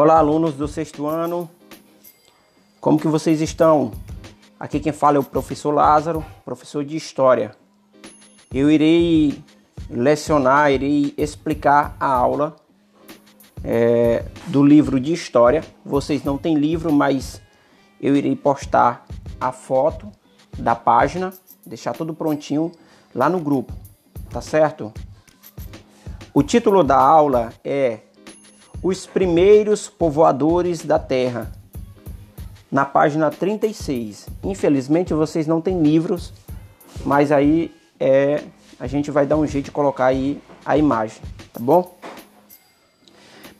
Olá, alunos do sexto ano. Como que vocês estão? Aqui quem fala é o professor Lázaro, professor de História. Eu irei lecionar, irei explicar a aula é, do livro de História. Vocês não têm livro, mas eu irei postar a foto da página, deixar tudo prontinho lá no grupo, tá certo? O título da aula é Os Primeiros Povoadores da Terra, na página 36. Infelizmente vocês não têm livros, mas aí é, a gente vai dar um jeito de colocar aí a imagem, tá bom?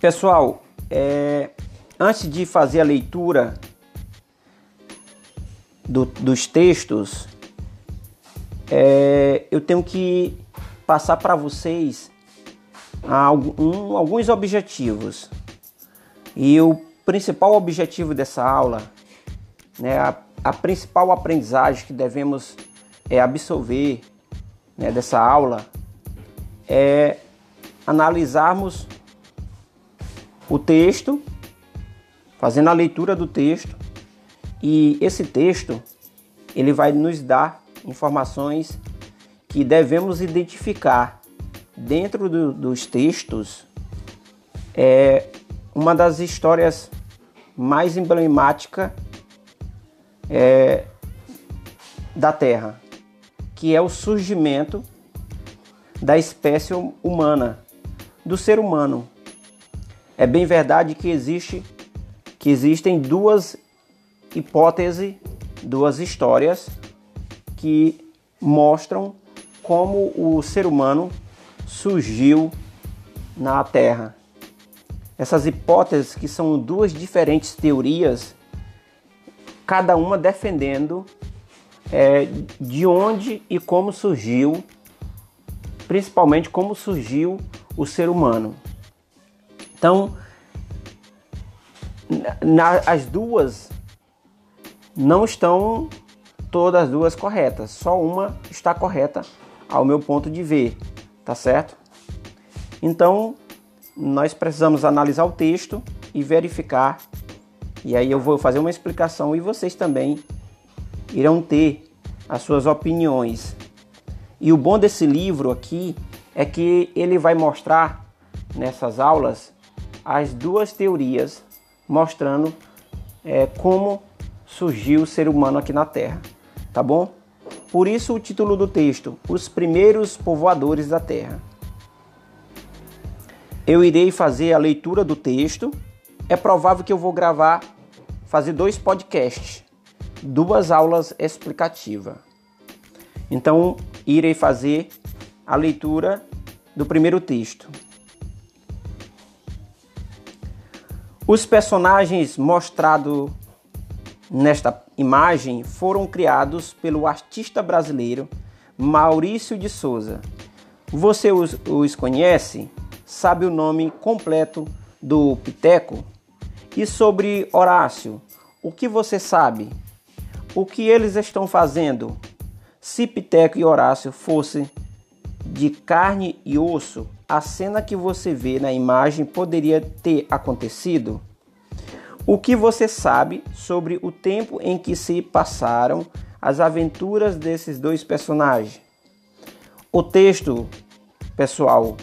Pessoal, é, antes de fazer a leitura do, dos textos, é, eu tenho que passar para vocês alguns objetivos. E o principal objetivo dessa aula, né, a, a principal aprendizagem que devemos é, absorver né, dessa aula é analisarmos o texto, fazendo a leitura do texto, e esse texto ele vai nos dar informações que devemos identificar dentro do, dos textos. É uma das histórias mais emblemáticas é, da Terra, que é o surgimento da espécie humana, do ser humano. É bem verdade que existe que existem duas hipóteses, duas histórias que mostram como o ser humano surgiu na Terra. Essas hipóteses, que são duas diferentes teorias, cada uma defendendo é, de onde e como surgiu, principalmente como surgiu o ser humano. Então, na, as duas não estão todas as duas corretas, só uma está correta ao meu ponto de ver, tá certo? Então, nós precisamos analisar o texto e verificar. E aí eu vou fazer uma explicação e vocês também irão ter as suas opiniões. E o bom desse livro aqui é que ele vai mostrar nessas aulas as duas teorias mostrando é, como surgiu o ser humano aqui na Terra, tá bom? Por isso o título do texto: Os primeiros povoadores da Terra. Eu irei fazer a leitura do texto. É provável que eu vou gravar, fazer dois podcasts, duas aulas explicativas. Então, irei fazer a leitura do primeiro texto. Os personagens mostrados nesta imagem foram criados pelo artista brasileiro Maurício de Souza. Você os, os conhece? Sabe o nome completo do Piteco? E sobre Horácio, o que você sabe? O que eles estão fazendo? Se Piteco e Horácio fossem de carne e osso, a cena que você vê na imagem poderia ter acontecido? O que você sabe sobre o tempo em que se passaram as aventuras desses dois personagens? O texto, pessoal,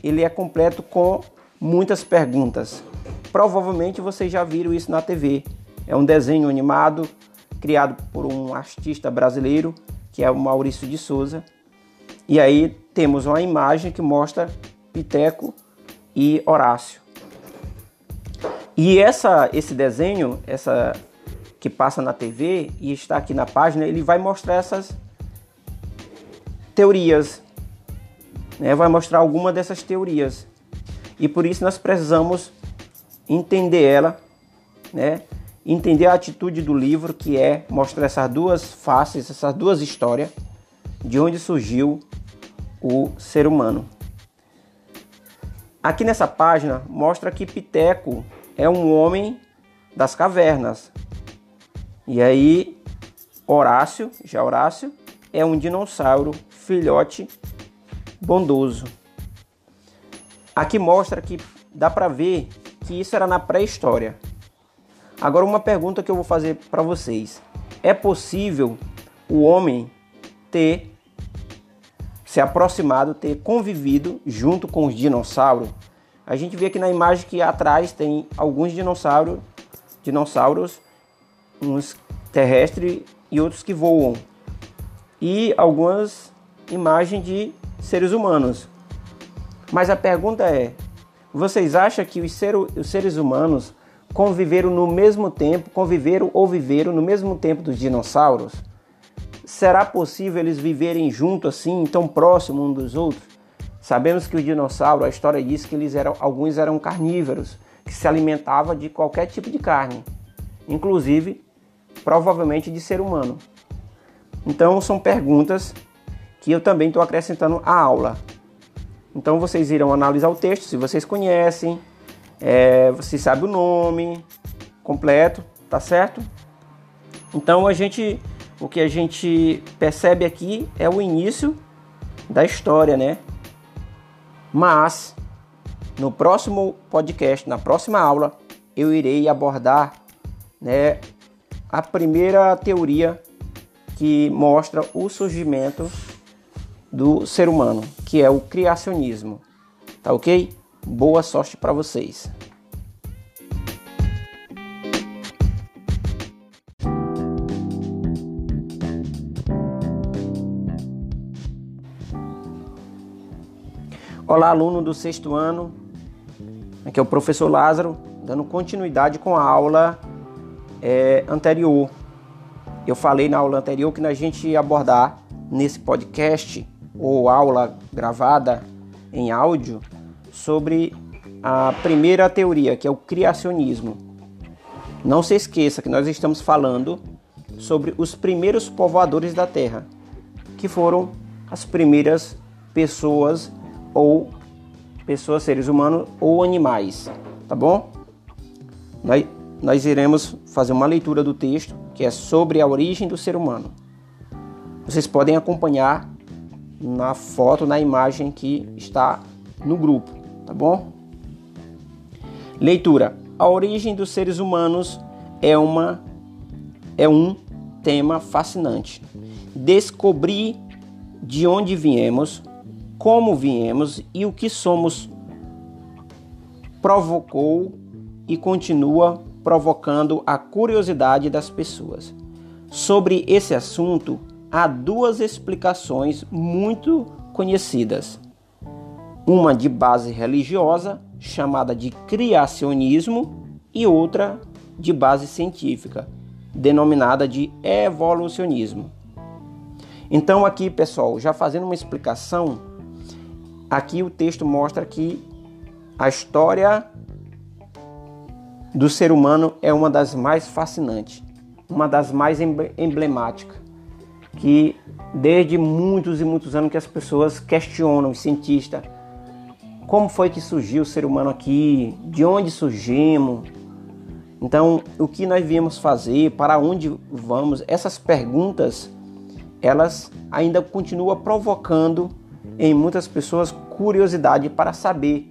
ele é completo com muitas perguntas. Provavelmente vocês já viram isso na TV. É um desenho animado criado por um artista brasileiro, que é o Maurício de Souza. E aí temos uma imagem que mostra Piteco e Horácio. E essa, esse desenho, essa que passa na TV e está aqui na página, ele vai mostrar essas teorias, né? vai mostrar alguma dessas teorias. E por isso nós precisamos entender ela, né? entender a atitude do livro, que é mostrar essas duas faces, essas duas histórias, de onde surgiu o ser humano. Aqui nessa página mostra que Piteco é um homem das cavernas. E aí Horácio, já Horácio, é um dinossauro filhote bondoso. Aqui mostra que dá para ver que isso era na pré-história. Agora uma pergunta que eu vou fazer para vocês: é possível o homem ter se aproximado, ter convivido junto com os dinossauros? A gente vê aqui na imagem que atrás tem alguns dinossauros, dinossauros, uns terrestres e outros que voam. E algumas imagens de seres humanos. Mas a pergunta é: vocês acham que os, ser, os seres humanos conviveram no mesmo tempo, conviveram ou viveram no mesmo tempo dos dinossauros? Será possível eles viverem juntos assim, tão próximos um dos outros? Sabemos que os dinossauros, a história diz que eles eram, alguns eram carnívoros, que se alimentavam de qualquer tipo de carne, inclusive provavelmente de ser humano. Então são perguntas que eu também estou acrescentando à aula. Então vocês irão analisar o texto, se vocês conhecem, é, você sabe o nome completo, tá certo? Então a gente, o que a gente percebe aqui é o início da história, né? Mas no próximo podcast, na próxima aula, eu irei abordar, né, a primeira teoria que mostra o surgimento do ser humano, que é o criacionismo. Tá ok? Boa sorte para vocês. Olá, aluno do sexto ano. Aqui é o professor Lázaro, dando continuidade com a aula é, anterior. Eu falei na aula anterior que a gente ia abordar nesse podcast ou aula gravada em áudio sobre a primeira teoria, que é o criacionismo. Não se esqueça que nós estamos falando sobre os primeiros povoadores da Terra, que foram as primeiras pessoas ou pessoas, seres humanos ou animais, tá bom? Nós, nós iremos fazer uma leitura do texto que é sobre a origem do ser humano. Vocês podem acompanhar na foto, na imagem que está no grupo, tá bom? Leitura. A origem dos seres humanos é uma é um tema fascinante. Descobrir de onde viemos, como viemos e o que somos provocou e continua provocando a curiosidade das pessoas. Sobre esse assunto, há duas explicações muito conhecidas. Uma de base religiosa, chamada de criacionismo, e outra de base científica, denominada de evolucionismo. Então, aqui, pessoal, já fazendo uma explicação, aqui o texto mostra que a história do ser humano é uma das mais fascinantes, uma das mais emblemáticas que desde muitos e muitos anos que as pessoas questionam, os cientistas, como foi que surgiu o ser humano aqui, de onde surgimos. Então, o que nós viemos fazer, para onde vamos, essas perguntas, elas ainda continuam provocando em muitas pessoas curiosidade para saber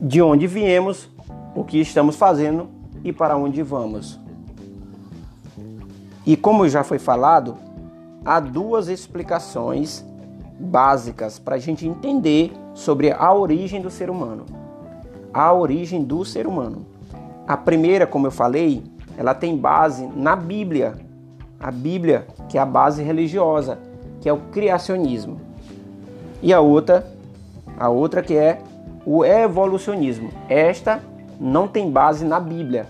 de onde viemos, o que estamos fazendo e para onde vamos. E como já foi falado, há duas explicações básicas para a gente entender sobre a origem do ser humano. A origem do ser humano. A primeira, como eu falei, ela tem base na Bíblia. A Bíblia, que é a base religiosa, que é o criacionismo. E a outra, a outra que é o evolucionismo. Esta não tem base na Bíblia,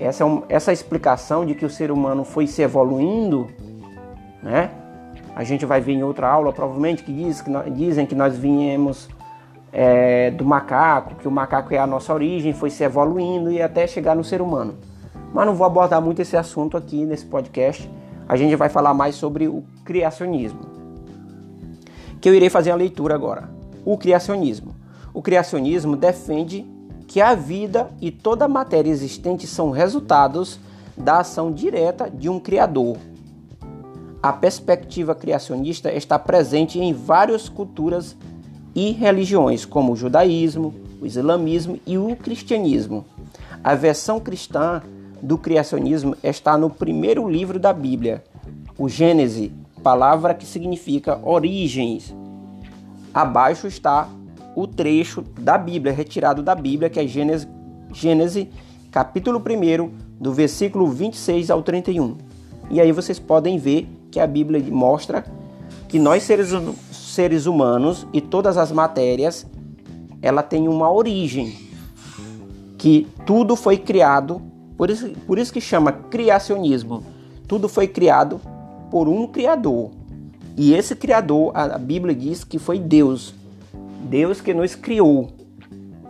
essa, é essa explicação de que o ser humano foi se evoluindo, né? A gente vai ver em outra aula, provavelmente, que, diz, que nós, dizem que nós viemos é, do macaco, que o macaco é a nossa origem, foi se evoluindo e até chegar no ser humano. Mas não vou abordar muito esse assunto aqui nesse podcast. A gente vai falar mais sobre o criacionismo. Que eu irei fazer a leitura agora. O criacionismo. O criacionismo defende que a vida e toda a matéria existente são resultados da ação direta de um Criador. A perspectiva criacionista está presente em várias culturas e religiões, como o judaísmo, o islamismo e o cristianismo. A versão cristã do criacionismo está no primeiro livro da Bíblia, o Gênesis, palavra que significa origens. Abaixo está o trecho da Bíblia, retirado da Bíblia, que é Gênesis capítulo 1, do versículo 26 ao 31. E aí vocês podem ver que a Bíblia mostra que nós seres, seres humanos e todas as matérias, ela tem uma origem, que tudo foi criado, por isso, por isso que chama criacionismo. Tudo foi criado por um criador. E esse criador, a Bíblia diz que foi Deus. Deus que nos criou.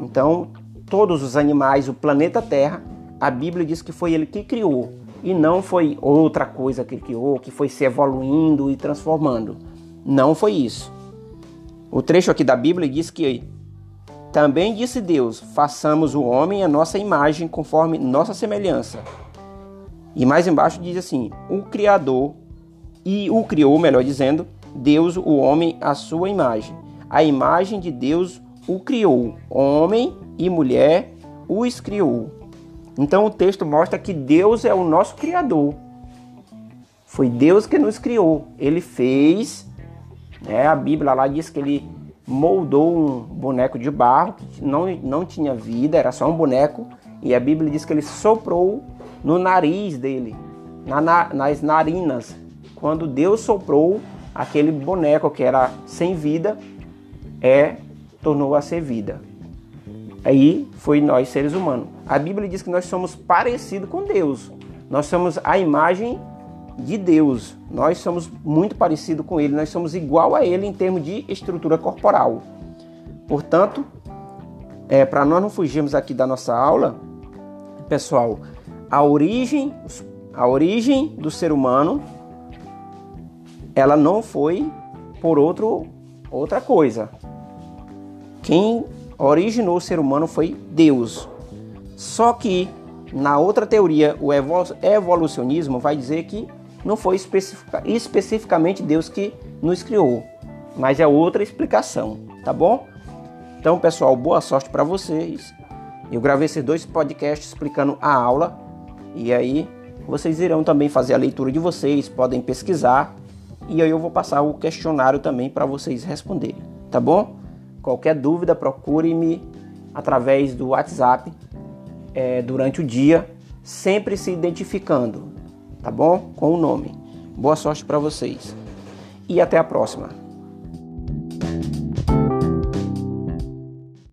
Então, todos os animais, o planeta Terra, a Bíblia diz que foi ele que criou e não foi outra coisa que criou, que foi se evoluindo e transformando. Não foi isso. O trecho aqui da Bíblia diz que também disse Deus: façamos o homem a nossa imagem, conforme nossa semelhança. E mais embaixo diz assim: o Criador e o criou, melhor dizendo, Deus o homem à sua imagem. A imagem de Deus o criou, homem e mulher os criou. Então o texto mostra que Deus é o nosso Criador. Foi Deus que nos criou. Ele fez. Né, a Bíblia lá diz que ele moldou um boneco de barro que não, não tinha vida, era só um boneco. E a Bíblia diz que ele soprou no nariz dele, na, na, nas narinas. Quando Deus soprou aquele boneco que era sem vida, é tornou a ser vida. Aí foi nós seres humanos. A Bíblia diz que nós somos parecidos com Deus. Nós somos a imagem de Deus. Nós somos muito parecidos com Ele. Nós somos igual a Ele em termos de estrutura corporal. Portanto, é, para nós não fugirmos aqui da nossa aula, pessoal, a origem, a origem do ser humano, ela não foi por outro, outra coisa. Quem originou o ser humano foi Deus. Só que na outra teoria, o evolucionismo vai dizer que não foi especific especificamente Deus que nos criou, mas é outra explicação, tá bom? Então, pessoal, boa sorte para vocês. Eu gravei esses dois podcasts explicando a aula e aí vocês irão também fazer a leitura de vocês, podem pesquisar e aí eu vou passar o questionário também para vocês responderem, tá bom? Qualquer dúvida, procure-me através do WhatsApp é, durante o dia, sempre se identificando, tá bom? Com o nome. Boa sorte para vocês e até a próxima.